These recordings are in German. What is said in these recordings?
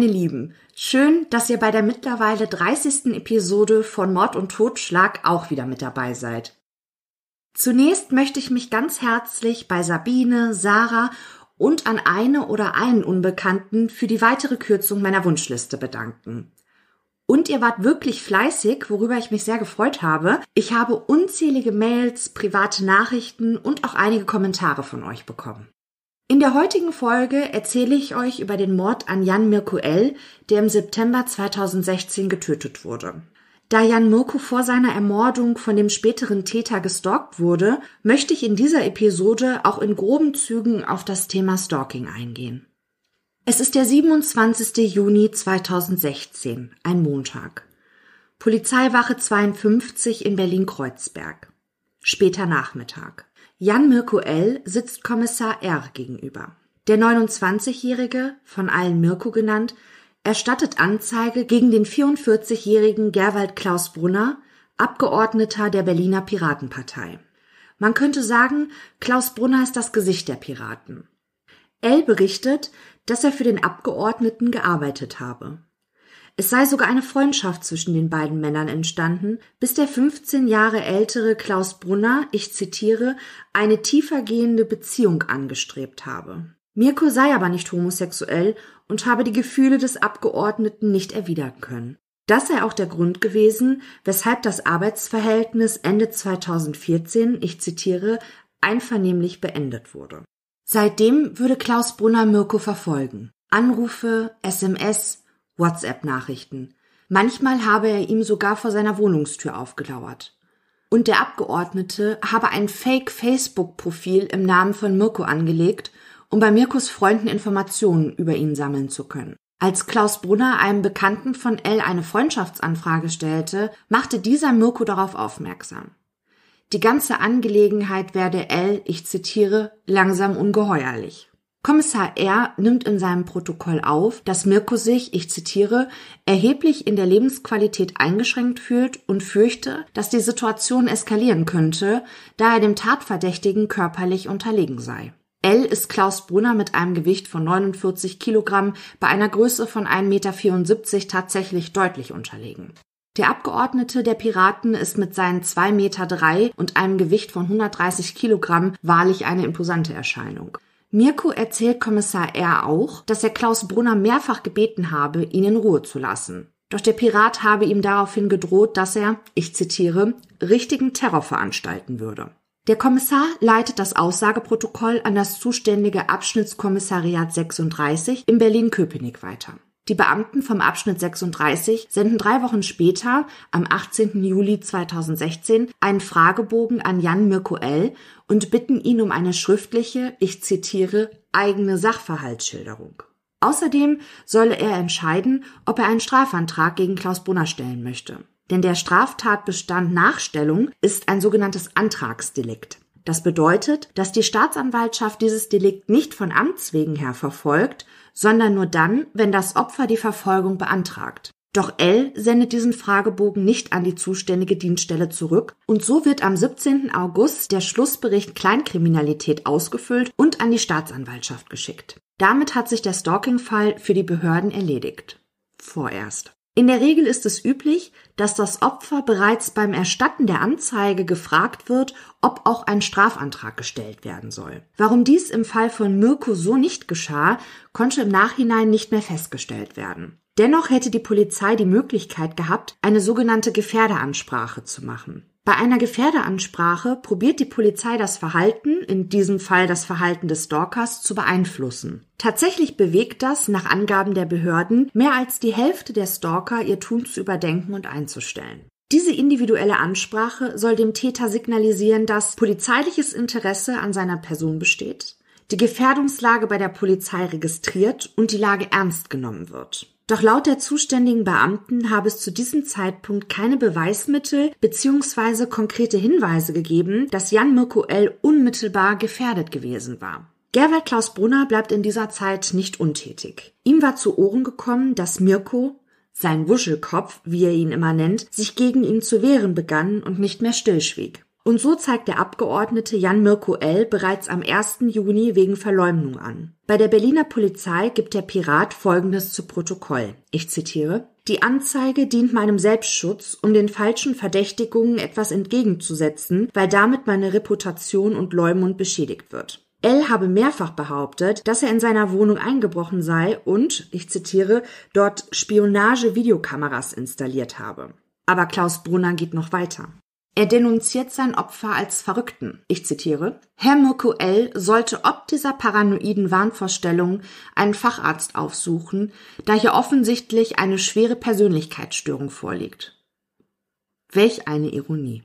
Meine Lieben, schön, dass ihr bei der mittlerweile 30. Episode von Mord und Totschlag auch wieder mit dabei seid. Zunächst möchte ich mich ganz herzlich bei Sabine, Sarah und an eine oder einen Unbekannten für die weitere Kürzung meiner Wunschliste bedanken. Und ihr wart wirklich fleißig, worüber ich mich sehr gefreut habe. Ich habe unzählige Mails, private Nachrichten und auch einige Kommentare von euch bekommen. In der heutigen Folge erzähle ich euch über den Mord an Jan Mirko L., der im September 2016 getötet wurde. Da Jan Mirko vor seiner Ermordung von dem späteren Täter gestalkt wurde, möchte ich in dieser Episode auch in groben Zügen auf das Thema Stalking eingehen. Es ist der 27. Juni 2016, ein Montag. Polizeiwache 52 in Berlin-Kreuzberg. Später Nachmittag. Jan Mirko L. sitzt Kommissar R. gegenüber. Der 29-Jährige, von allen Mirko genannt, erstattet Anzeige gegen den 44-jährigen Gerwald Klaus Brunner, Abgeordneter der Berliner Piratenpartei. Man könnte sagen, Klaus Brunner ist das Gesicht der Piraten. L berichtet, dass er für den Abgeordneten gearbeitet habe. Es sei sogar eine Freundschaft zwischen den beiden Männern entstanden, bis der 15 Jahre ältere Klaus Brunner, ich zitiere, eine tiefergehende Beziehung angestrebt habe. Mirko sei aber nicht homosexuell und habe die Gefühle des Abgeordneten nicht erwidern können. Das sei auch der Grund gewesen, weshalb das Arbeitsverhältnis Ende 2014, ich zitiere, einvernehmlich beendet wurde. Seitdem würde Klaus Brunner Mirko verfolgen. Anrufe, SMS, WhatsApp-Nachrichten. Manchmal habe er ihm sogar vor seiner Wohnungstür aufgelauert. Und der Abgeordnete habe ein Fake-Facebook-Profil im Namen von Mirko angelegt, um bei Mirkos Freunden Informationen über ihn sammeln zu können. Als Klaus Brunner einem Bekannten von L eine Freundschaftsanfrage stellte, machte dieser Mirko darauf aufmerksam. Die ganze Angelegenheit werde L, ich zitiere, langsam ungeheuerlich. Kommissar R. nimmt in seinem Protokoll auf, dass Mirko sich, ich zitiere, erheblich in der Lebensqualität eingeschränkt fühlt und fürchte, dass die Situation eskalieren könnte, da er dem Tatverdächtigen körperlich unterlegen sei. L ist Klaus Brunner mit einem Gewicht von 49 Kilogramm bei einer Größe von 1,74 Meter tatsächlich deutlich unterlegen. Der Abgeordnete der Piraten ist mit seinen 2,3 Meter und einem Gewicht von 130 Kilogramm wahrlich eine imposante Erscheinung. Mirko erzählt Kommissar R. auch, dass er Klaus Brunner mehrfach gebeten habe, ihn in Ruhe zu lassen. Doch der Pirat habe ihm daraufhin gedroht, dass er, ich zitiere, richtigen Terror veranstalten würde. Der Kommissar leitet das Aussageprotokoll an das zuständige Abschnittskommissariat 36 in Berlin-Köpenick weiter. Die Beamten vom Abschnitt 36 senden drei Wochen später, am 18. Juli 2016, einen Fragebogen an Jan Mirko L. und bitten ihn um eine schriftliche, ich zitiere, eigene Sachverhaltsschilderung. Außerdem solle er entscheiden, ob er einen Strafantrag gegen Klaus Brunner stellen möchte. Denn der Straftatbestand Nachstellung ist ein sogenanntes Antragsdelikt. Das bedeutet, dass die Staatsanwaltschaft dieses Delikt nicht von Amts wegen her verfolgt, sondern nur dann, wenn das Opfer die Verfolgung beantragt. Doch L sendet diesen Fragebogen nicht an die zuständige Dienststelle zurück und so wird am 17. August der Schlussbericht Kleinkriminalität ausgefüllt und an die Staatsanwaltschaft geschickt. Damit hat sich der Stalking-Fall für die Behörden erledigt. Vorerst. In der Regel ist es üblich, dass das Opfer bereits beim Erstatten der Anzeige gefragt wird, ob auch ein Strafantrag gestellt werden soll. Warum dies im Fall von Mirko so nicht geschah, konnte im Nachhinein nicht mehr festgestellt werden. Dennoch hätte die Polizei die Möglichkeit gehabt, eine sogenannte Gefährderansprache zu machen. Bei einer Gefährderansprache probiert die Polizei das Verhalten, in diesem Fall das Verhalten des Stalkers, zu beeinflussen. Tatsächlich bewegt das, nach Angaben der Behörden, mehr als die Hälfte der Stalker, ihr Tun zu überdenken und einzustellen. Diese individuelle Ansprache soll dem Täter signalisieren, dass polizeiliches Interesse an seiner Person besteht, die Gefährdungslage bei der Polizei registriert und die Lage ernst genommen wird. Doch laut der zuständigen Beamten habe es zu diesem Zeitpunkt keine Beweismittel bzw. konkrete Hinweise gegeben, dass Jan Mirko L. unmittelbar gefährdet gewesen war. Gerwald Klaus Brunner bleibt in dieser Zeit nicht untätig. Ihm war zu Ohren gekommen, dass Mirko, sein Wuschelkopf, wie er ihn immer nennt, sich gegen ihn zu wehren begann und nicht mehr stillschwieg. Und so zeigt der Abgeordnete Jan Mirko L. bereits am 1. Juni wegen Verleumdung an. Bei der Berliner Polizei gibt der Pirat Folgendes zu Protokoll. Ich zitiere. Die Anzeige dient meinem Selbstschutz, um den falschen Verdächtigungen etwas entgegenzusetzen, weil damit meine Reputation und Leumund beschädigt wird. L habe mehrfach behauptet, dass er in seiner Wohnung eingebrochen sei und, ich zitiere, dort Spionage-Videokameras installiert habe. Aber Klaus Brunner geht noch weiter. Er denunziert sein Opfer als Verrückten. Ich zitiere. Herr Mirko L. sollte ob dieser paranoiden Wahnvorstellung einen Facharzt aufsuchen, da hier offensichtlich eine schwere Persönlichkeitsstörung vorliegt. Welch eine Ironie.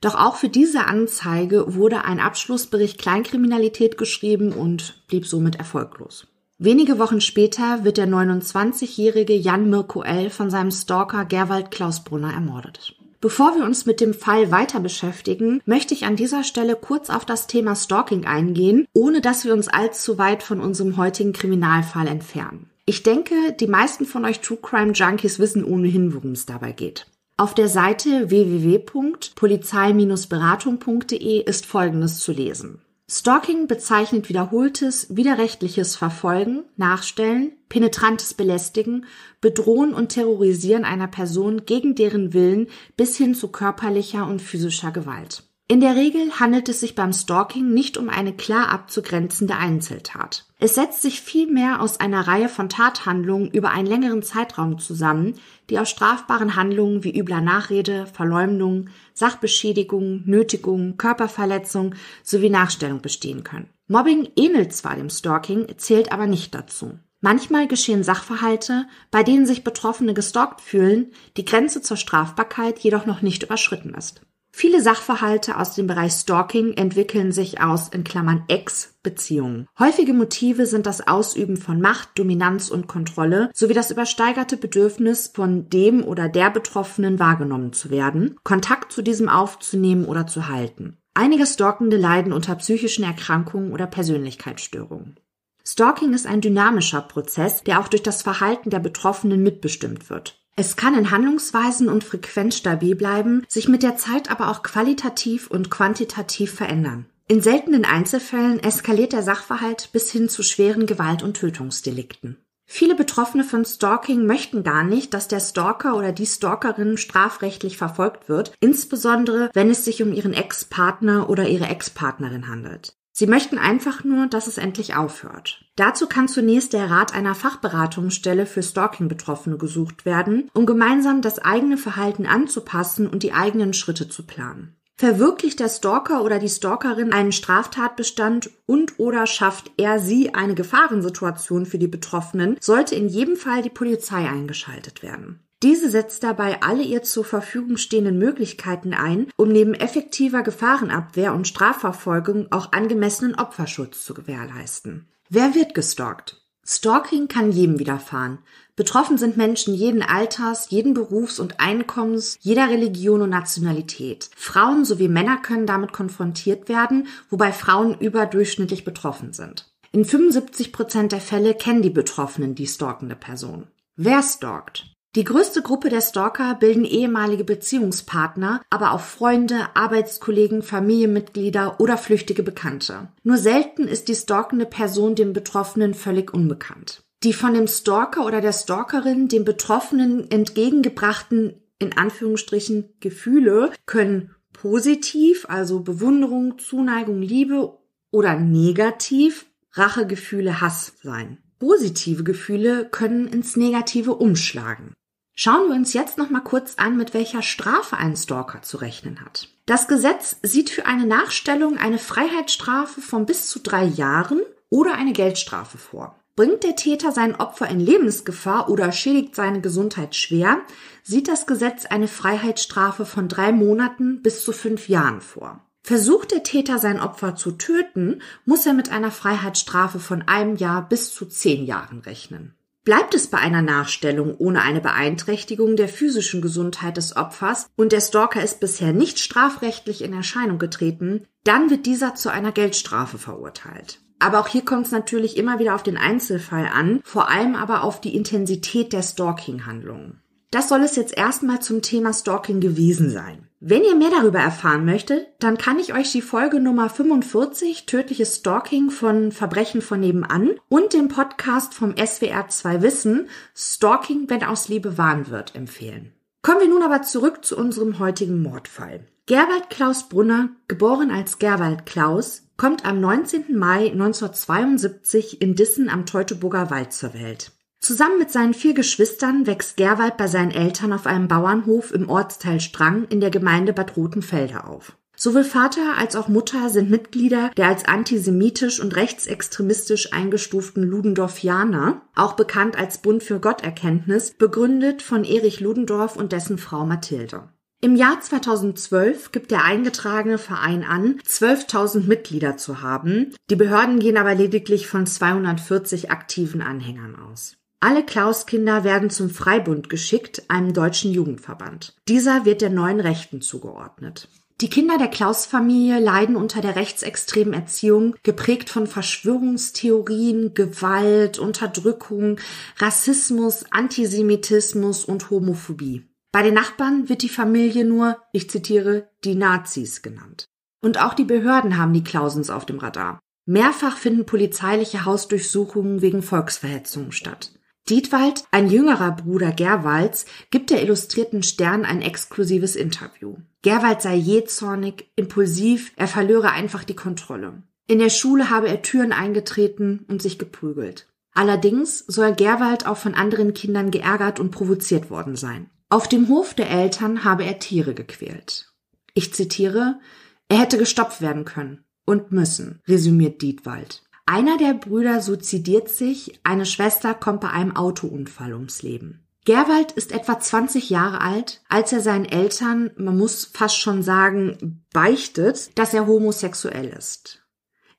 Doch auch für diese Anzeige wurde ein Abschlussbericht Kleinkriminalität geschrieben und blieb somit erfolglos. Wenige Wochen später wird der 29-jährige Jan Mirko L. von seinem Stalker Gerwald Klausbrunner ermordet. Bevor wir uns mit dem Fall weiter beschäftigen, möchte ich an dieser Stelle kurz auf das Thema Stalking eingehen, ohne dass wir uns allzu weit von unserem heutigen Kriminalfall entfernen. Ich denke, die meisten von euch True Crime Junkies wissen ohnehin, worum es dabei geht. Auf der Seite www.polizei-beratung.de ist Folgendes zu lesen. Stalking bezeichnet wiederholtes, widerrechtliches Verfolgen, Nachstellen, penetrantes Belästigen, Bedrohen und Terrorisieren einer Person gegen deren Willen bis hin zu körperlicher und physischer Gewalt. In der Regel handelt es sich beim Stalking nicht um eine klar abzugrenzende Einzeltat. Es setzt sich vielmehr aus einer Reihe von Tathandlungen über einen längeren Zeitraum zusammen, die aus strafbaren Handlungen wie übler Nachrede, Verleumdung, Sachbeschädigung, Nötigung, Körperverletzung sowie Nachstellung bestehen können. Mobbing ähnelt zwar dem Stalking, zählt aber nicht dazu. Manchmal geschehen Sachverhalte, bei denen sich Betroffene gestalkt fühlen, die Grenze zur Strafbarkeit jedoch noch nicht überschritten ist. Viele Sachverhalte aus dem Bereich Stalking entwickeln sich aus in Klammern Ex-Beziehungen. Häufige Motive sind das Ausüben von Macht, Dominanz und Kontrolle sowie das übersteigerte Bedürfnis von dem oder der Betroffenen wahrgenommen zu werden, Kontakt zu diesem aufzunehmen oder zu halten. Einige Stalkende leiden unter psychischen Erkrankungen oder Persönlichkeitsstörungen. Stalking ist ein dynamischer Prozess, der auch durch das Verhalten der Betroffenen mitbestimmt wird. Es kann in Handlungsweisen und Frequenz stabil bleiben, sich mit der Zeit aber auch qualitativ und quantitativ verändern. In seltenen Einzelfällen eskaliert der Sachverhalt bis hin zu schweren Gewalt- und Tötungsdelikten. Viele Betroffene von Stalking möchten gar nicht, dass der Stalker oder die Stalkerin strafrechtlich verfolgt wird, insbesondere wenn es sich um ihren Ex-Partner oder ihre Ex-Partnerin handelt. Sie möchten einfach nur, dass es endlich aufhört. Dazu kann zunächst der Rat einer Fachberatungsstelle für Stalking-Betroffene gesucht werden, um gemeinsam das eigene Verhalten anzupassen und die eigenen Schritte zu planen. Verwirklicht der Stalker oder die Stalkerin einen Straftatbestand und oder schafft er sie eine Gefahrensituation für die Betroffenen, sollte in jedem Fall die Polizei eingeschaltet werden. Diese setzt dabei alle ihr zur Verfügung stehenden Möglichkeiten ein, um neben effektiver Gefahrenabwehr und Strafverfolgung auch angemessenen Opferschutz zu gewährleisten. Wer wird gestalkt? Stalking kann jedem widerfahren. Betroffen sind Menschen jeden Alters, jeden Berufs- und Einkommens, jeder Religion und Nationalität. Frauen sowie Männer können damit konfrontiert werden, wobei Frauen überdurchschnittlich betroffen sind. In 75 Prozent der Fälle kennen die Betroffenen die stalkende Person. Wer stalkt? Die größte Gruppe der Stalker bilden ehemalige Beziehungspartner, aber auch Freunde, Arbeitskollegen, Familienmitglieder oder flüchtige Bekannte. Nur selten ist die stalkende Person dem Betroffenen völlig unbekannt. Die von dem Stalker oder der Stalkerin dem Betroffenen entgegengebrachten, in Anführungsstrichen, Gefühle können positiv, also Bewunderung, Zuneigung, Liebe oder negativ, Rachegefühle, Hass sein. Positive Gefühle können ins Negative umschlagen. Schauen wir uns jetzt noch mal kurz an, mit welcher Strafe ein Stalker zu rechnen hat. Das Gesetz sieht für eine Nachstellung eine Freiheitsstrafe von bis zu drei Jahren oder eine Geldstrafe vor. Bringt der Täter sein Opfer in Lebensgefahr oder schädigt seine Gesundheit schwer, sieht das Gesetz eine Freiheitsstrafe von drei Monaten bis zu fünf Jahren vor. Versucht der Täter sein Opfer zu töten, muss er mit einer Freiheitsstrafe von einem Jahr bis zu zehn Jahren rechnen. Bleibt es bei einer Nachstellung ohne eine Beeinträchtigung der physischen Gesundheit des Opfers und der Stalker ist bisher nicht strafrechtlich in Erscheinung getreten, dann wird dieser zu einer Geldstrafe verurteilt. Aber auch hier kommt es natürlich immer wieder auf den Einzelfall an, vor allem aber auf die Intensität der Stalking-Handlungen. Das soll es jetzt erstmal zum Thema Stalking gewesen sein. Wenn ihr mehr darüber erfahren möchtet, dann kann ich euch die Folge Nummer 45 Tödliches Stalking von Verbrechen von nebenan und den Podcast vom SWR 2 Wissen Stalking, wenn aus Liebe wahren wird, empfehlen. Kommen wir nun aber zurück zu unserem heutigen Mordfall. Gerwald Klaus Brunner, geboren als Gerwald Klaus, kommt am 19. Mai 1972 in Dissen am Teutoburger Wald zur Welt. Zusammen mit seinen vier Geschwistern wächst Gerwald bei seinen Eltern auf einem Bauernhof im Ortsteil Strang in der Gemeinde Bad Rotenfelde auf. Sowohl Vater als auch Mutter sind Mitglieder der als antisemitisch und rechtsextremistisch eingestuften Ludendorffianer, auch bekannt als Bund für Gotterkenntnis, begründet von Erich Ludendorff und dessen Frau Mathilde. Im Jahr 2012 gibt der eingetragene Verein an, 12.000 Mitglieder zu haben. Die Behörden gehen aber lediglich von 240 aktiven Anhängern aus. Alle Klauskinder werden zum Freibund geschickt, einem deutschen Jugendverband. Dieser wird der neuen Rechten zugeordnet. Die Kinder der Klaus-Familie leiden unter der rechtsextremen Erziehung, geprägt von Verschwörungstheorien, Gewalt, Unterdrückung, Rassismus, Antisemitismus und Homophobie. Bei den Nachbarn wird die Familie nur, ich zitiere, die Nazis genannt. Und auch die Behörden haben die Klausens auf dem Radar. Mehrfach finden polizeiliche Hausdurchsuchungen wegen Volksverhetzungen statt. Dietwald, ein jüngerer Bruder Gerwalds, gibt der Illustrierten Stern ein exklusives Interview. Gerwald sei jähzornig, impulsiv, er verlöre einfach die Kontrolle. In der Schule habe er Türen eingetreten und sich geprügelt. Allerdings soll Gerwald auch von anderen Kindern geärgert und provoziert worden sein. Auf dem Hof der Eltern habe er Tiere gequält. Ich zitiere, er hätte gestopft werden können und müssen, resümiert Dietwald. Einer der Brüder suizidiert sich, eine Schwester kommt bei einem Autounfall ums Leben. Gerwald ist etwa 20 Jahre alt, als er seinen Eltern, man muss fast schon sagen, beichtet, dass er homosexuell ist.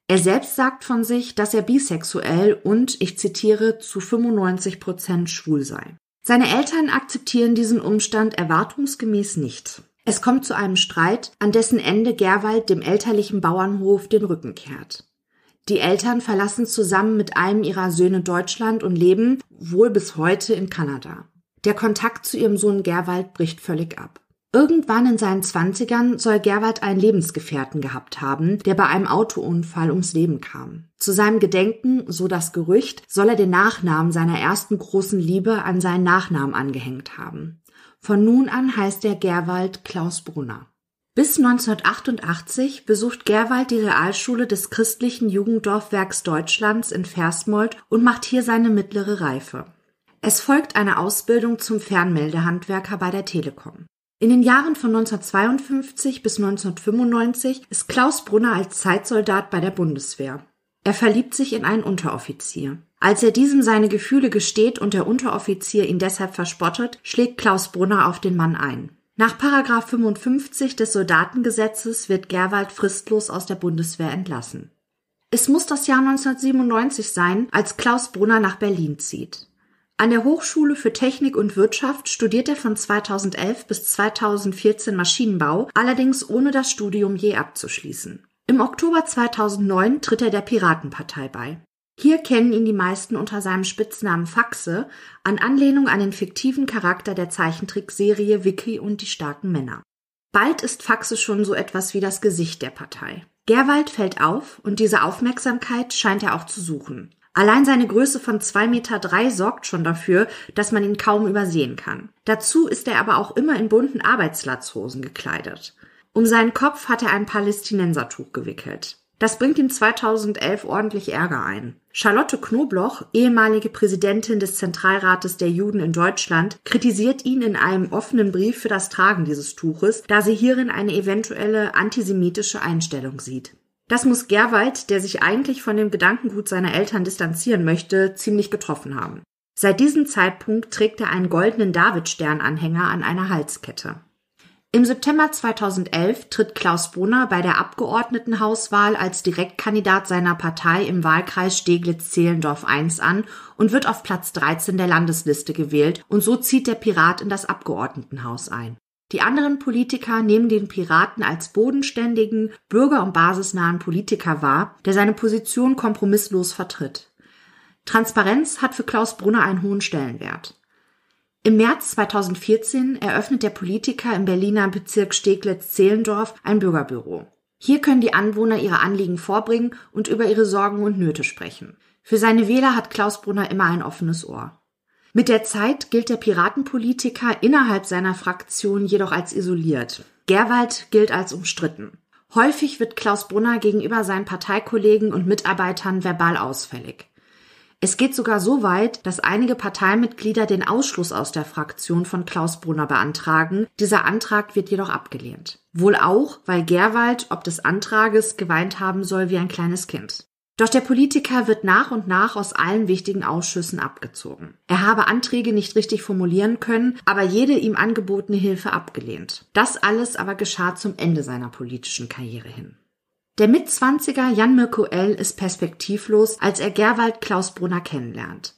Er selbst sagt von sich, dass er bisexuell und, ich zitiere, zu 95 Prozent schwul sei. Seine Eltern akzeptieren diesen Umstand erwartungsgemäß nicht. Es kommt zu einem Streit, an dessen Ende Gerwald dem elterlichen Bauernhof den Rücken kehrt. Die Eltern verlassen zusammen mit einem ihrer Söhne Deutschland und leben wohl bis heute in Kanada. Der Kontakt zu ihrem Sohn Gerwald bricht völlig ab. Irgendwann in seinen Zwanzigern soll Gerwald einen Lebensgefährten gehabt haben, der bei einem Autounfall ums Leben kam. Zu seinem Gedenken, so das Gerücht, soll er den Nachnamen seiner ersten großen Liebe an seinen Nachnamen angehängt haben. Von nun an heißt er Gerwald Klaus Brunner. Bis 1988 besucht Gerwald die Realschule des christlichen Jugenddorfwerks Deutschlands in Versmold und macht hier seine mittlere Reife. Es folgt eine Ausbildung zum Fernmeldehandwerker bei der Telekom. In den Jahren von 1952 bis 1995 ist Klaus Brunner als Zeitsoldat bei der Bundeswehr. Er verliebt sich in einen Unteroffizier. Als er diesem seine Gefühle gesteht und der Unteroffizier ihn deshalb verspottet, schlägt Klaus Brunner auf den Mann ein. Nach 55 des Soldatengesetzes wird Gerwald fristlos aus der Bundeswehr entlassen. Es muss das Jahr 1997 sein, als Klaus Brunner nach Berlin zieht. An der Hochschule für Technik und Wirtschaft studiert er von 2011 bis 2014 Maschinenbau, allerdings ohne das Studium je abzuschließen. Im Oktober 2009 tritt er der Piratenpartei bei. Hier kennen ihn die meisten unter seinem Spitznamen Faxe, an Anlehnung an den fiktiven Charakter der Zeichentrickserie Vicky und die starken Männer. Bald ist Faxe schon so etwas wie das Gesicht der Partei. Gerwald fällt auf und diese Aufmerksamkeit scheint er auch zu suchen. Allein seine Größe von zwei Meter drei sorgt schon dafür, dass man ihn kaum übersehen kann. Dazu ist er aber auch immer in bunten Arbeitslatzhosen gekleidet. Um seinen Kopf hat er ein Palästinensertuch gewickelt. Das bringt ihm 2011 ordentlich Ärger ein. Charlotte Knobloch, ehemalige Präsidentin des Zentralrates der Juden in Deutschland, kritisiert ihn in einem offenen Brief für das Tragen dieses Tuches, da sie hierin eine eventuelle antisemitische Einstellung sieht. Das muss Gerwald, der sich eigentlich von dem Gedankengut seiner Eltern distanzieren möchte, ziemlich getroffen haben. Seit diesem Zeitpunkt trägt er einen goldenen Davidstern-Anhänger an einer Halskette. Im September 2011 tritt Klaus Brunner bei der Abgeordnetenhauswahl als Direktkandidat seiner Partei im Wahlkreis Steglitz-Zehlendorf I an und wird auf Platz 13 der Landesliste gewählt und so zieht der Pirat in das Abgeordnetenhaus ein. Die anderen Politiker nehmen den Piraten als bodenständigen, bürger- und basisnahen Politiker wahr, der seine Position kompromisslos vertritt. Transparenz hat für Klaus Brunner einen hohen Stellenwert. Im März 2014 eröffnet der Politiker im Berliner Bezirk Steglitz-Zehlendorf ein Bürgerbüro. Hier können die Anwohner ihre Anliegen vorbringen und über ihre Sorgen und Nöte sprechen. Für seine Wähler hat Klaus Brunner immer ein offenes Ohr. Mit der Zeit gilt der Piratenpolitiker innerhalb seiner Fraktion jedoch als isoliert. Gerwald gilt als umstritten. Häufig wird Klaus Brunner gegenüber seinen Parteikollegen und Mitarbeitern verbal ausfällig. Es geht sogar so weit, dass einige Parteimitglieder den Ausschluss aus der Fraktion von Klaus Brunner beantragen. Dieser Antrag wird jedoch abgelehnt. Wohl auch, weil Gerwald ob des Antrages geweint haben soll wie ein kleines Kind. Doch der Politiker wird nach und nach aus allen wichtigen Ausschüssen abgezogen. Er habe Anträge nicht richtig formulieren können, aber jede ihm angebotene Hilfe abgelehnt. Das alles aber geschah zum Ende seiner politischen Karriere hin. Der Mitzwanziger Jan Mirko L. ist perspektivlos, als er Gerwald Klaus Brunner kennenlernt.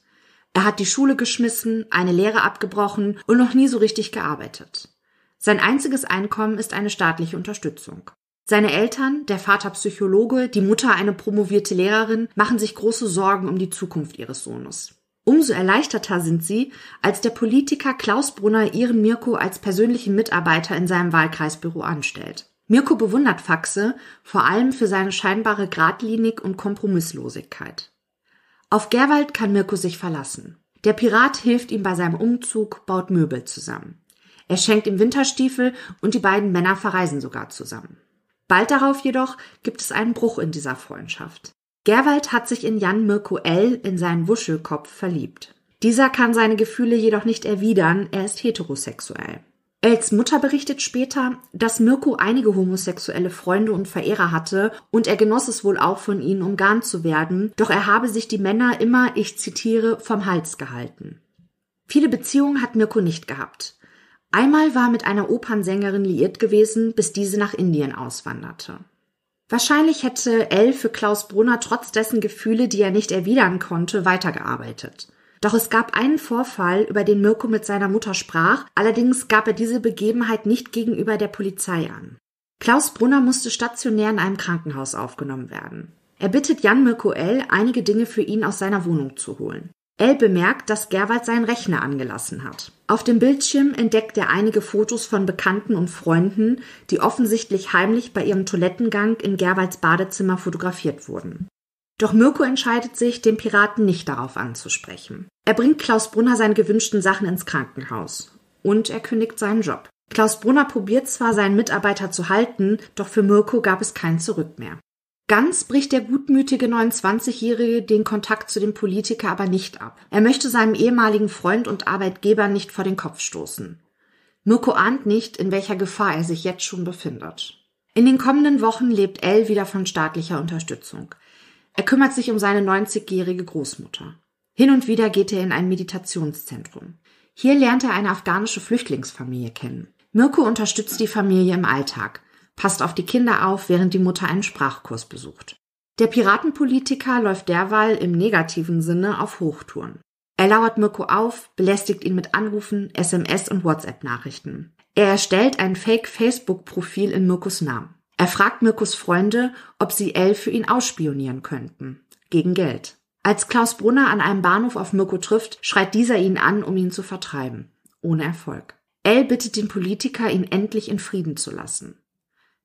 Er hat die Schule geschmissen, eine Lehre abgebrochen und noch nie so richtig gearbeitet. Sein einziges Einkommen ist eine staatliche Unterstützung. Seine Eltern, der Vater Psychologe, die Mutter eine promovierte Lehrerin, machen sich große Sorgen um die Zukunft ihres Sohnes. Umso erleichterter sind sie, als der Politiker Klaus Brunner ihren Mirko als persönlichen Mitarbeiter in seinem Wahlkreisbüro anstellt. Mirko bewundert Faxe vor allem für seine scheinbare Gradlinig und Kompromisslosigkeit. Auf Gerwald kann Mirko sich verlassen. Der Pirat hilft ihm bei seinem Umzug, baut Möbel zusammen. Er schenkt ihm Winterstiefel und die beiden Männer verreisen sogar zusammen. Bald darauf jedoch gibt es einen Bruch in dieser Freundschaft. Gerwald hat sich in Jan Mirko L. in seinen Wuschelkopf verliebt. Dieser kann seine Gefühle jedoch nicht erwidern, er ist heterosexuell. Els Mutter berichtet später, dass Mirko einige homosexuelle Freunde und Verehrer hatte und er genoss es wohl auch von ihnen umgarnt zu werden, doch er habe sich die Männer immer, ich zitiere, vom Hals gehalten. Viele Beziehungen hat Mirko nicht gehabt. Einmal war mit einer Opernsängerin liiert gewesen, bis diese nach Indien auswanderte. Wahrscheinlich hätte L für Klaus Brunner trotz dessen Gefühle, die er nicht erwidern konnte, weitergearbeitet. Doch es gab einen Vorfall, über den Mirko mit seiner Mutter sprach, allerdings gab er diese Begebenheit nicht gegenüber der Polizei an. Klaus Brunner musste stationär in einem Krankenhaus aufgenommen werden. Er bittet Jan Mirko L., einige Dinge für ihn aus seiner Wohnung zu holen. L bemerkt, dass Gerwald seinen Rechner angelassen hat. Auf dem Bildschirm entdeckt er einige Fotos von Bekannten und Freunden, die offensichtlich heimlich bei ihrem Toilettengang in Gerwalds Badezimmer fotografiert wurden. Doch Mirko entscheidet sich, den Piraten nicht darauf anzusprechen. Er bringt Klaus Brunner seine gewünschten Sachen ins Krankenhaus. Und er kündigt seinen Job. Klaus Brunner probiert zwar, seinen Mitarbeiter zu halten, doch für Mirko gab es kein Zurück mehr. Ganz bricht der gutmütige 29-Jährige den Kontakt zu dem Politiker aber nicht ab. Er möchte seinem ehemaligen Freund und Arbeitgeber nicht vor den Kopf stoßen. Mirko ahnt nicht, in welcher Gefahr er sich jetzt schon befindet. In den kommenden Wochen lebt Elle wieder von staatlicher Unterstützung. Er kümmert sich um seine 90-jährige Großmutter. Hin und wieder geht er in ein Meditationszentrum. Hier lernt er eine afghanische Flüchtlingsfamilie kennen. Mirko unterstützt die Familie im Alltag, passt auf die Kinder auf, während die Mutter einen Sprachkurs besucht. Der Piratenpolitiker läuft derweil im negativen Sinne auf Hochtouren. Er lauert Mirko auf, belästigt ihn mit Anrufen, SMS und WhatsApp-Nachrichten. Er erstellt ein Fake-Facebook-Profil in Mirkos Namen. Er fragt Mirkus Freunde, ob sie Elle für ihn ausspionieren könnten. Gegen Geld. Als Klaus Brunner an einem Bahnhof auf Mirko trifft, schreit dieser ihn an, um ihn zu vertreiben. Ohne Erfolg. Elle bittet den Politiker, ihn endlich in Frieden zu lassen.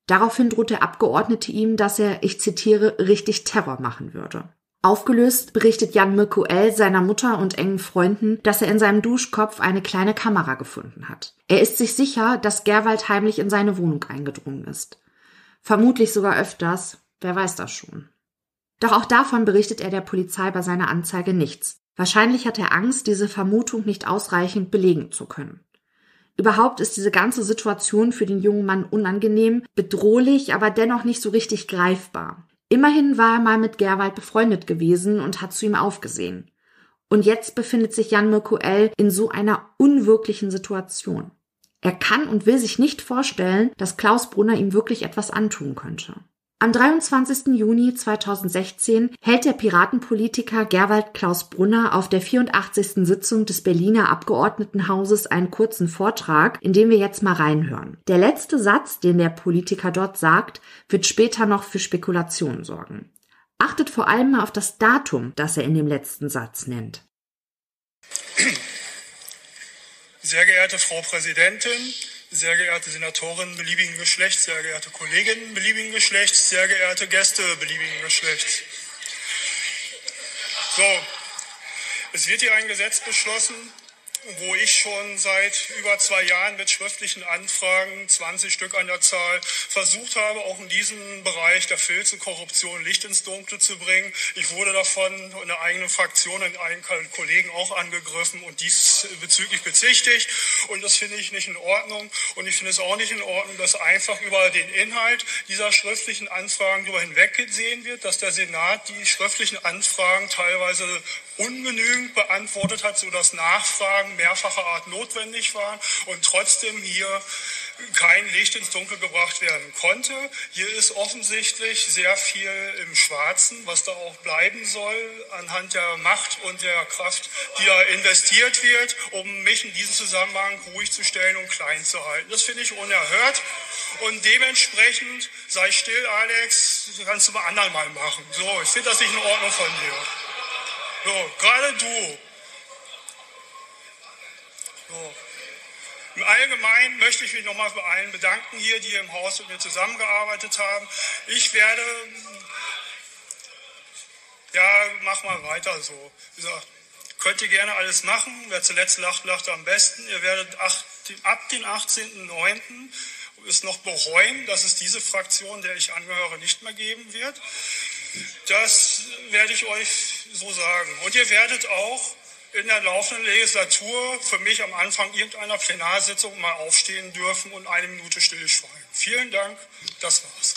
Daraufhin droht der Abgeordnete ihm, dass er, ich zitiere, richtig Terror machen würde. Aufgelöst berichtet Jan Mirko L. seiner Mutter und engen Freunden, dass er in seinem Duschkopf eine kleine Kamera gefunden hat. Er ist sich sicher, dass Gerwald heimlich in seine Wohnung eingedrungen ist. Vermutlich sogar öfters, wer weiß das schon. Doch auch davon berichtet er der Polizei bei seiner Anzeige nichts. Wahrscheinlich hat er Angst, diese Vermutung nicht ausreichend belegen zu können. Überhaupt ist diese ganze Situation für den jungen Mann unangenehm, bedrohlich, aber dennoch nicht so richtig greifbar. Immerhin war er mal mit Gerwald befreundet gewesen und hat zu ihm aufgesehen. Und jetzt befindet sich Jan Mirko L. in so einer unwirklichen Situation. Er kann und will sich nicht vorstellen, dass Klaus Brunner ihm wirklich etwas antun könnte. Am 23. Juni 2016 hält der Piratenpolitiker Gerwald Klaus Brunner auf der 84. Sitzung des Berliner Abgeordnetenhauses einen kurzen Vortrag, in dem wir jetzt mal reinhören. Der letzte Satz, den der Politiker dort sagt, wird später noch für Spekulationen sorgen. Achtet vor allem mal auf das Datum, das er in dem letzten Satz nennt. Sehr geehrte Frau Präsidentin, sehr geehrte Senatorin beliebigen Geschlechts, sehr geehrte Kolleginnen beliebigen Geschlechts, sehr geehrte Gäste beliebigen Geschlechts. So, es wird hier ein Gesetz beschlossen, wo ich schon seit über zwei Jahren mit schriftlichen Anfragen, 20 Stück an der Zahl, versucht habe, auch in diesem Bereich der Filze-Korruption Licht ins Dunkle zu bringen. Ich wurde davon in der eigenen Fraktion und allen Kollegen auch angegriffen und diesbezüglich bezichtigt. Und das finde ich nicht in Ordnung. Und ich finde es auch nicht in Ordnung, dass einfach über den Inhalt dieser schriftlichen Anfragen darüber hinweggesehen wird, dass der Senat die schriftlichen Anfragen teilweise ungenügend beantwortet hat, sodass Nachfragen mehrfacher Art notwendig waren und trotzdem hier kein Licht ins Dunkel gebracht werden konnte. Hier ist offensichtlich sehr viel im Schwarzen, was da auch bleiben soll, anhand der Macht und der Kraft, die da investiert wird, um mich in diesem Zusammenhang ruhig zu stellen und klein zu halten. Das finde ich unerhört. Und dementsprechend sei still, Alex, kannst du mal anderen mal machen. So, ich finde das nicht in Ordnung von dir. So, gerade du. So. Im Allgemeinen möchte ich mich nochmal bei allen bedanken hier, die hier im Haus mit mir zusammengearbeitet haben. Ich werde, ja, mach mal weiter so. Wie gesagt, könnt ihr gerne alles machen. Wer zuletzt lacht, lacht am besten. Ihr werdet ab dem 18.09. es noch bereuen, dass es diese Fraktion, der ich angehöre, nicht mehr geben wird. Das werde ich euch so sagen. Und ihr werdet auch in der laufenden Legislatur für mich am Anfang irgendeiner Plenarsitzung mal aufstehen dürfen und eine Minute stillschweigen. Vielen Dank, das war's.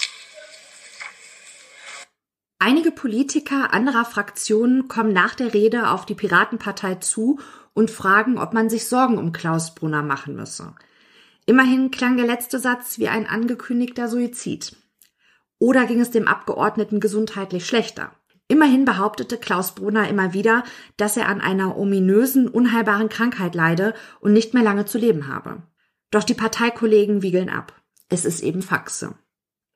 Einige Politiker anderer Fraktionen kommen nach der Rede auf die Piratenpartei zu und fragen, ob man sich Sorgen um Klaus Brunner machen müsse. Immerhin klang der letzte Satz wie ein angekündigter Suizid. Oder ging es dem Abgeordneten gesundheitlich schlechter? Immerhin behauptete Klaus Brunner immer wieder, dass er an einer ominösen, unheilbaren Krankheit leide und nicht mehr lange zu leben habe. Doch die Parteikollegen wiegeln ab. Es ist eben Faxe.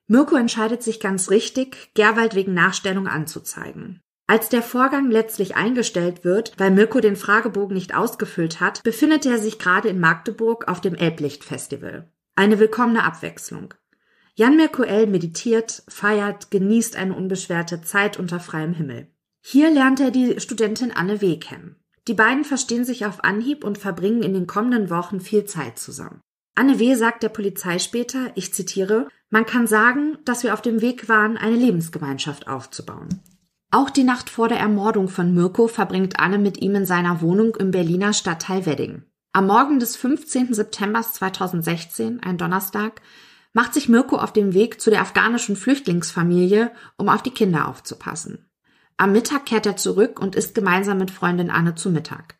Mirko entscheidet sich ganz richtig, Gerwald wegen Nachstellung anzuzeigen. Als der Vorgang letztlich eingestellt wird, weil Mirko den Fragebogen nicht ausgefüllt hat, befindet er sich gerade in Magdeburg auf dem Elblicht-Festival. Eine willkommene Abwechslung. Jan Merkuel meditiert, feiert, genießt eine unbeschwerte Zeit unter freiem Himmel. Hier lernt er die Studentin Anne W. kennen. Die beiden verstehen sich auf Anhieb und verbringen in den kommenden Wochen viel Zeit zusammen. Anne W. sagt der Polizei später, ich zitiere, man kann sagen, dass wir auf dem Weg waren, eine Lebensgemeinschaft aufzubauen. Auch die Nacht vor der Ermordung von Mirko verbringt Anne mit ihm in seiner Wohnung im Berliner Stadtteil Wedding. Am Morgen des 15. September 2016, ein Donnerstag, macht sich Mirko auf dem Weg zu der afghanischen Flüchtlingsfamilie, um auf die Kinder aufzupassen. Am Mittag kehrt er zurück und isst gemeinsam mit Freundin Anne zu Mittag.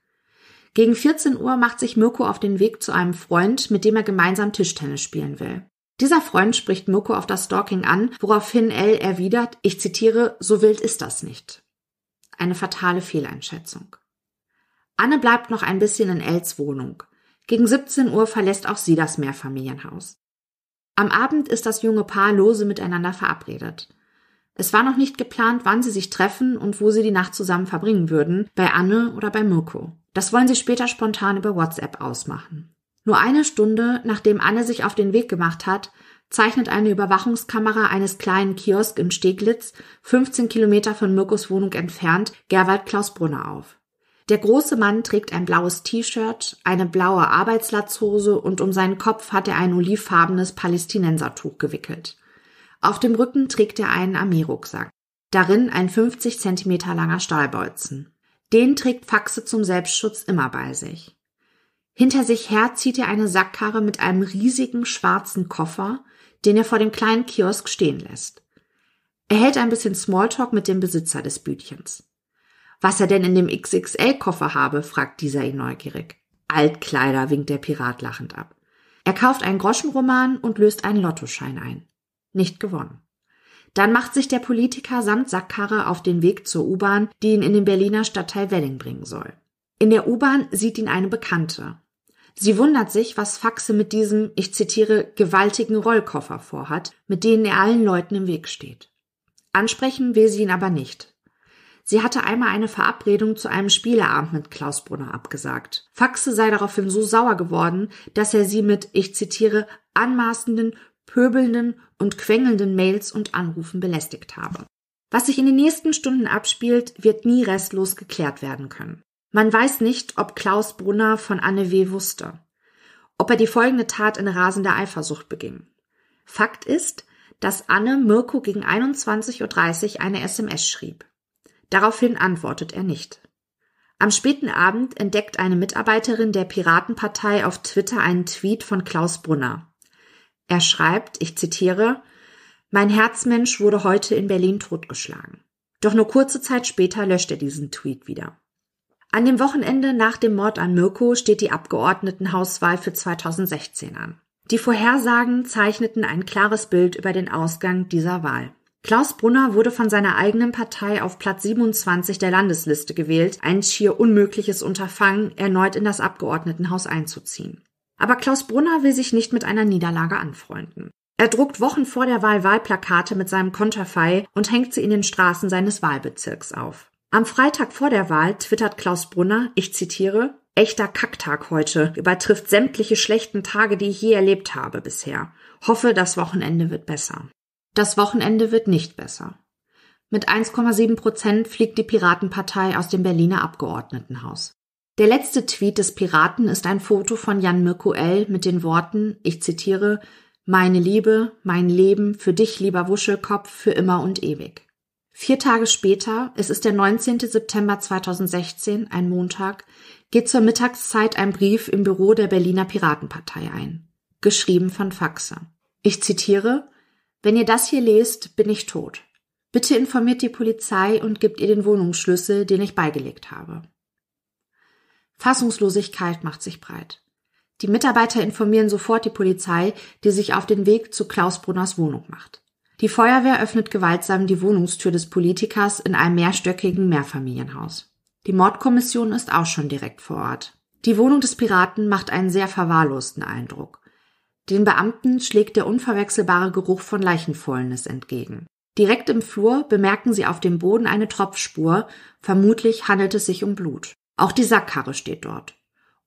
Gegen 14 Uhr macht sich Mirko auf den Weg zu einem Freund, mit dem er gemeinsam Tischtennis spielen will. Dieser Freund spricht Mirko auf das Stalking an, woraufhin L erwidert, ich zitiere, so wild ist das nicht. Eine fatale Fehleinschätzung. Anne bleibt noch ein bisschen in Els Wohnung. Gegen 17 Uhr verlässt auch sie das Mehrfamilienhaus. Am Abend ist das junge Paar lose miteinander verabredet. Es war noch nicht geplant, wann sie sich treffen und wo sie die Nacht zusammen verbringen würden, bei Anne oder bei Mirko. Das wollen sie später spontan über WhatsApp ausmachen. Nur eine Stunde, nachdem Anne sich auf den Weg gemacht hat, zeichnet eine Überwachungskamera eines kleinen Kiosk in Steglitz, 15 Kilometer von Mirkos Wohnung entfernt, Gerwald Klaus Brunner auf. Der große Mann trägt ein blaues T-Shirt, eine blaue Arbeitslatzhose und um seinen Kopf hat er ein olivfarbenes Palästinensertuch gewickelt. Auf dem Rücken trägt er einen Armeerucksack. Darin ein 50 Zentimeter langer Stahlbolzen. Den trägt Faxe zum Selbstschutz immer bei sich. Hinter sich her zieht er eine Sackkarre mit einem riesigen schwarzen Koffer, den er vor dem kleinen Kiosk stehen lässt. Er hält ein bisschen Smalltalk mit dem Besitzer des Bütchens. Was er denn in dem XXL-Koffer habe, fragt dieser ihn neugierig. Altkleider, winkt der Pirat lachend ab. Er kauft einen Groschenroman und löst einen Lottoschein ein. Nicht gewonnen. Dann macht sich der Politiker samt Sackkarre auf den Weg zur U-Bahn, die ihn in den Berliner Stadtteil Wedding bringen soll. In der U-Bahn sieht ihn eine Bekannte. Sie wundert sich, was Faxe mit diesem, ich zitiere, gewaltigen Rollkoffer vorhat, mit denen er allen Leuten im Weg steht. Ansprechen will sie ihn aber nicht. Sie hatte einmal eine Verabredung zu einem Spieleabend mit Klaus Brunner abgesagt. Faxe sei daraufhin so sauer geworden, dass er sie mit, ich zitiere, anmaßenden, pöbelnden und quengelnden Mails und Anrufen belästigt habe. Was sich in den nächsten Stunden abspielt, wird nie restlos geklärt werden können. Man weiß nicht, ob Klaus Brunner von Anne W. wusste, ob er die folgende Tat in rasender Eifersucht beging. Fakt ist, dass Anne Mirko gegen 21.30 Uhr eine SMS schrieb. Daraufhin antwortet er nicht. Am späten Abend entdeckt eine Mitarbeiterin der Piratenpartei auf Twitter einen Tweet von Klaus Brunner. Er schreibt, ich zitiere, Mein Herzmensch wurde heute in Berlin totgeschlagen. Doch nur kurze Zeit später löscht er diesen Tweet wieder. An dem Wochenende nach dem Mord an Mirko steht die Abgeordnetenhauswahl für 2016 an. Die Vorhersagen zeichneten ein klares Bild über den Ausgang dieser Wahl. Klaus Brunner wurde von seiner eigenen Partei auf Platz 27 der Landesliste gewählt, ein schier unmögliches Unterfangen, erneut in das Abgeordnetenhaus einzuziehen. Aber Klaus Brunner will sich nicht mit einer Niederlage anfreunden. Er druckt Wochen vor der Wahl Wahlplakate mit seinem Konterfei und hängt sie in den Straßen seines Wahlbezirks auf. Am Freitag vor der Wahl twittert Klaus Brunner, ich zitiere, Echter Kacktag heute, übertrifft sämtliche schlechten Tage, die ich je erlebt habe bisher. Hoffe, das Wochenende wird besser. Das Wochenende wird nicht besser. Mit 1,7 Prozent fliegt die Piratenpartei aus dem Berliner Abgeordnetenhaus. Der letzte Tweet des Piraten ist ein Foto von Jan Mirko mit den Worten, ich zitiere, Meine Liebe, mein Leben, für dich, lieber Wuschelkopf, für immer und ewig. Vier Tage später, es ist der 19. September 2016, ein Montag, geht zur Mittagszeit ein Brief im Büro der Berliner Piratenpartei ein. Geschrieben von Faxe. Ich zitiere, wenn ihr das hier lest, bin ich tot. Bitte informiert die Polizei und gebt ihr den Wohnungsschlüssel, den ich beigelegt habe. Fassungslosigkeit macht sich breit. Die Mitarbeiter informieren sofort die Polizei, die sich auf den Weg zu Klaus Brunners Wohnung macht. Die Feuerwehr öffnet gewaltsam die Wohnungstür des Politikers in einem mehrstöckigen Mehrfamilienhaus. Die Mordkommission ist auch schon direkt vor Ort. Die Wohnung des Piraten macht einen sehr verwahrlosten Eindruck. Den Beamten schlägt der unverwechselbare Geruch von Leichenfäulnis entgegen. Direkt im Flur bemerken sie auf dem Boden eine Tropfspur, vermutlich handelt es sich um Blut. Auch die Sackkarre steht dort.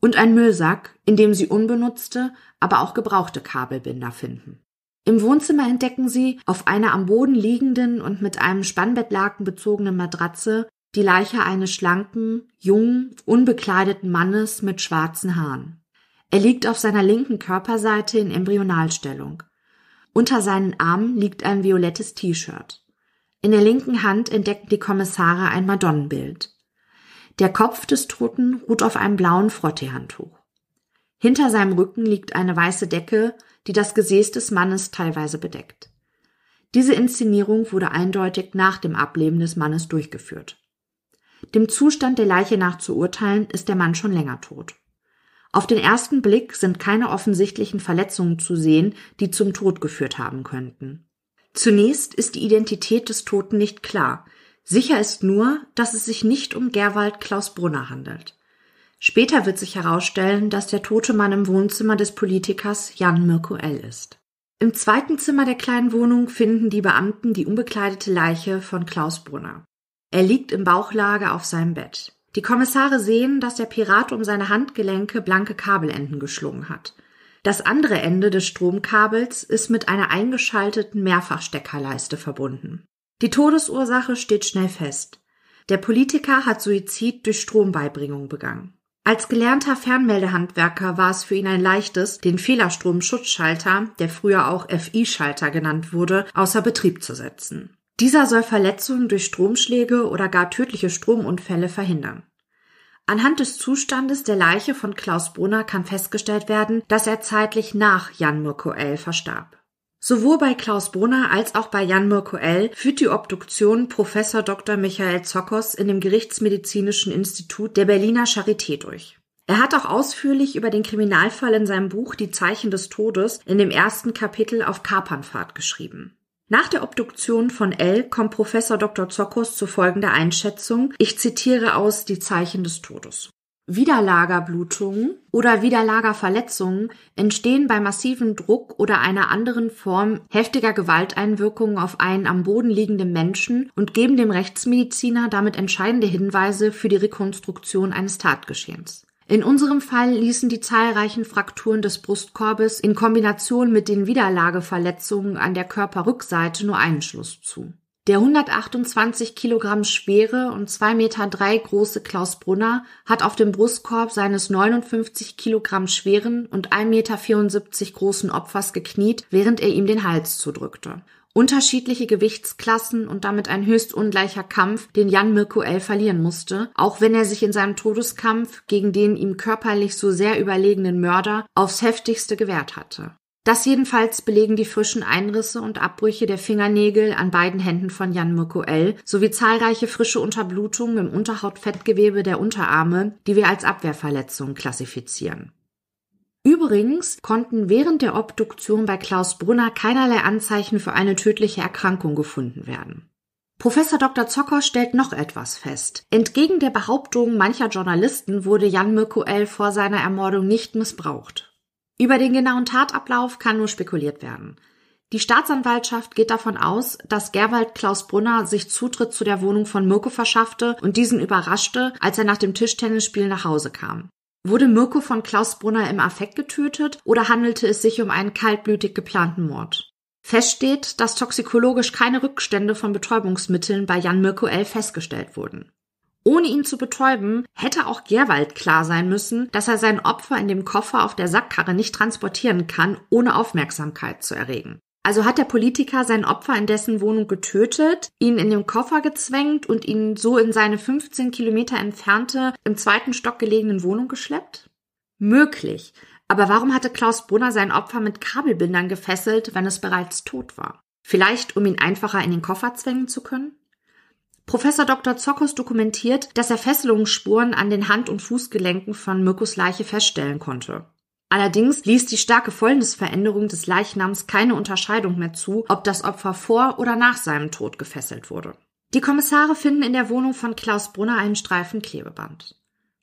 Und ein Müllsack, in dem sie unbenutzte, aber auch gebrauchte Kabelbinder finden. Im Wohnzimmer entdecken sie auf einer am Boden liegenden und mit einem Spannbettlaken bezogenen Matratze die Leiche eines schlanken, jungen, unbekleideten Mannes mit schwarzen Haaren. Er liegt auf seiner linken Körperseite in Embryonalstellung. Unter seinen Armen liegt ein violettes T-Shirt. In der linken Hand entdecken die Kommissare ein Madonnenbild. Der Kopf des Toten ruht auf einem blauen Frotteehandtuch. Hinter seinem Rücken liegt eine weiße Decke, die das Gesäß des Mannes teilweise bedeckt. Diese Inszenierung wurde eindeutig nach dem Ableben des Mannes durchgeführt. Dem Zustand der Leiche nach zu urteilen, ist der Mann schon länger tot. Auf den ersten Blick sind keine offensichtlichen Verletzungen zu sehen, die zum Tod geführt haben könnten. Zunächst ist die Identität des Toten nicht klar. Sicher ist nur, dass es sich nicht um Gerwald Klaus Brunner handelt. Später wird sich herausstellen, dass der tote Mann im Wohnzimmer des Politikers Jan Mirko L. ist. Im zweiten Zimmer der kleinen Wohnung finden die Beamten die unbekleidete Leiche von Klaus Brunner. Er liegt im Bauchlage auf seinem Bett. Die Kommissare sehen, dass der Pirat um seine Handgelenke blanke Kabelenden geschlungen hat. Das andere Ende des Stromkabels ist mit einer eingeschalteten Mehrfachsteckerleiste verbunden. Die Todesursache steht schnell fest. Der Politiker hat Suizid durch Strombeibringung begangen. Als gelernter Fernmeldehandwerker war es für ihn ein leichtes, den Fehlerstromschutzschalter, der früher auch FI-Schalter genannt wurde, außer Betrieb zu setzen. Dieser soll Verletzungen durch Stromschläge oder gar tödliche Stromunfälle verhindern. Anhand des Zustandes der Leiche von Klaus Brunner kann festgestellt werden, dass er zeitlich nach Jan Mirko L. verstarb. Sowohl bei Klaus Brunner als auch bei Jan Mirko L. führt die Obduktion Professor Dr. Michael Zokos in dem Gerichtsmedizinischen Institut der Berliner Charité durch. Er hat auch ausführlich über den Kriminalfall in seinem Buch Die Zeichen des Todes in dem ersten Kapitel auf Kapernfahrt geschrieben. Nach der Obduktion von L kommt Professor Dr. Zokos zu folgender Einschätzung. Ich zitiere aus Die Zeichen des Todes. Widerlagerblutungen oder Widerlagerverletzungen entstehen bei massivem Druck oder einer anderen Form heftiger Gewalteinwirkungen auf einen am Boden liegenden Menschen und geben dem Rechtsmediziner damit entscheidende Hinweise für die Rekonstruktion eines Tatgeschehens. In unserem Fall ließen die zahlreichen Frakturen des Brustkorbes in Kombination mit den Widerlageverletzungen an der Körperrückseite nur einen Schluss zu. Der 128 Kilogramm schwere und 2,3 Meter große Klaus Brunner hat auf dem Brustkorb seines 59 Kilogramm schweren und 1,74 Meter großen Opfers gekniet, während er ihm den Hals zudrückte. Unterschiedliche Gewichtsklassen und damit ein höchst ungleicher Kampf, den Jan Mirko L. verlieren musste, auch wenn er sich in seinem Todeskampf gegen den ihm körperlich so sehr überlegenen Mörder aufs heftigste gewehrt hatte. Das jedenfalls belegen die frischen Einrisse und Abbrüche der Fingernägel an beiden Händen von Jan Mirko L. sowie zahlreiche frische Unterblutungen im Unterhautfettgewebe der Unterarme, die wir als Abwehrverletzungen klassifizieren. Übrigens konnten während der Obduktion bei Klaus Brunner keinerlei Anzeichen für eine tödliche Erkrankung gefunden werden. Professor Dr. Zocker stellt noch etwas fest. Entgegen der Behauptung mancher Journalisten wurde Jan Mirko L. vor seiner Ermordung nicht missbraucht. Über den genauen Tatablauf kann nur spekuliert werden. Die Staatsanwaltschaft geht davon aus, dass Gerwald Klaus Brunner sich Zutritt zu der Wohnung von Mirko verschaffte und diesen überraschte, als er nach dem Tischtennisspiel nach Hause kam. Wurde Mirko von Klaus Brunner im Affekt getötet oder handelte es sich um einen kaltblütig geplanten Mord? Fest steht, dass toxikologisch keine Rückstände von Betäubungsmitteln bei Jan Mirko L. festgestellt wurden. Ohne ihn zu betäuben, hätte auch Gerwald klar sein müssen, dass er sein Opfer in dem Koffer auf der Sackkarre nicht transportieren kann, ohne Aufmerksamkeit zu erregen. Also hat der Politiker sein Opfer in dessen Wohnung getötet, ihn in den Koffer gezwängt und ihn so in seine 15 Kilometer entfernte, im zweiten Stock gelegenen Wohnung geschleppt? Möglich. Aber warum hatte Klaus Brunner sein Opfer mit Kabelbindern gefesselt, wenn es bereits tot war? Vielleicht, um ihn einfacher in den Koffer zwängen zu können? Professor Dr. Zokos dokumentiert, dass er Fesselungsspuren an den Hand- und Fußgelenken von Mirkus Leiche feststellen konnte. Allerdings ließ die starke Fäulnisveränderung des Leichnams keine Unterscheidung mehr zu, ob das Opfer vor oder nach seinem Tod gefesselt wurde. Die Kommissare finden in der Wohnung von Klaus Brunner einen Streifen Klebeband.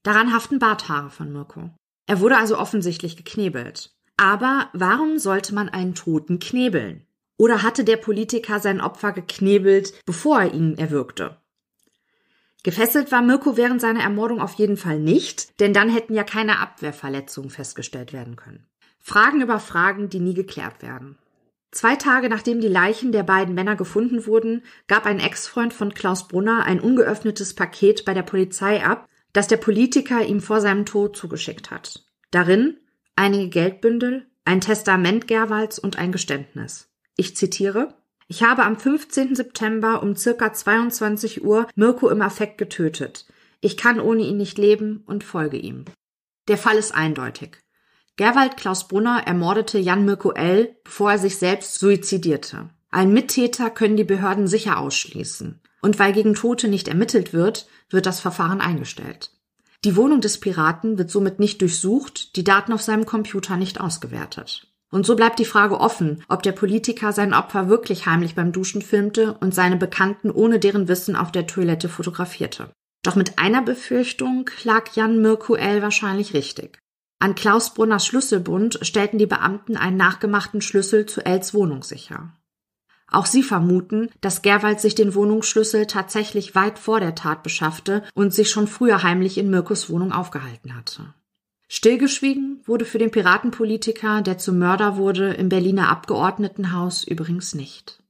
Daran haften Barthaare von Mirko. Er wurde also offensichtlich geknebelt. Aber warum sollte man einen Toten knebeln? Oder hatte der Politiker sein Opfer geknebelt, bevor er ihn erwürgte? Gefesselt war Mirko während seiner Ermordung auf jeden Fall nicht, denn dann hätten ja keine Abwehrverletzungen festgestellt werden können. Fragen über Fragen, die nie geklärt werden. Zwei Tage nachdem die Leichen der beiden Männer gefunden wurden, gab ein Ex-Freund von Klaus Brunner ein ungeöffnetes Paket bei der Polizei ab, das der Politiker ihm vor seinem Tod zugeschickt hat. Darin einige Geldbündel, ein Testament Gerwalds und ein Geständnis. Ich zitiere Ich habe am 15. September um circa 22 Uhr Mirko im Affekt getötet. Ich kann ohne ihn nicht leben und folge ihm. Der Fall ist eindeutig. Gerwald Klaus Brunner ermordete Jan Mirko L., bevor er sich selbst suizidierte. Ein Mittäter können die Behörden sicher ausschließen. Und weil gegen Tote nicht ermittelt wird, wird das Verfahren eingestellt. Die Wohnung des Piraten wird somit nicht durchsucht, die Daten auf seinem Computer nicht ausgewertet. Und so bleibt die Frage offen, ob der Politiker sein Opfer wirklich heimlich beim Duschen filmte und seine Bekannten ohne deren Wissen auf der Toilette fotografierte. Doch mit einer Befürchtung lag Jan Mirko L. wahrscheinlich richtig. An Klaus Brunners Schlüsselbund stellten die Beamten einen nachgemachten Schlüssel zu Els Wohnung sicher. Auch sie vermuten, dass Gerwald sich den Wohnungsschlüssel tatsächlich weit vor der Tat beschaffte und sich schon früher heimlich in Mirkos Wohnung aufgehalten hatte. Stillgeschwiegen wurde für den Piratenpolitiker, der zum Mörder wurde, im Berliner Abgeordnetenhaus übrigens nicht.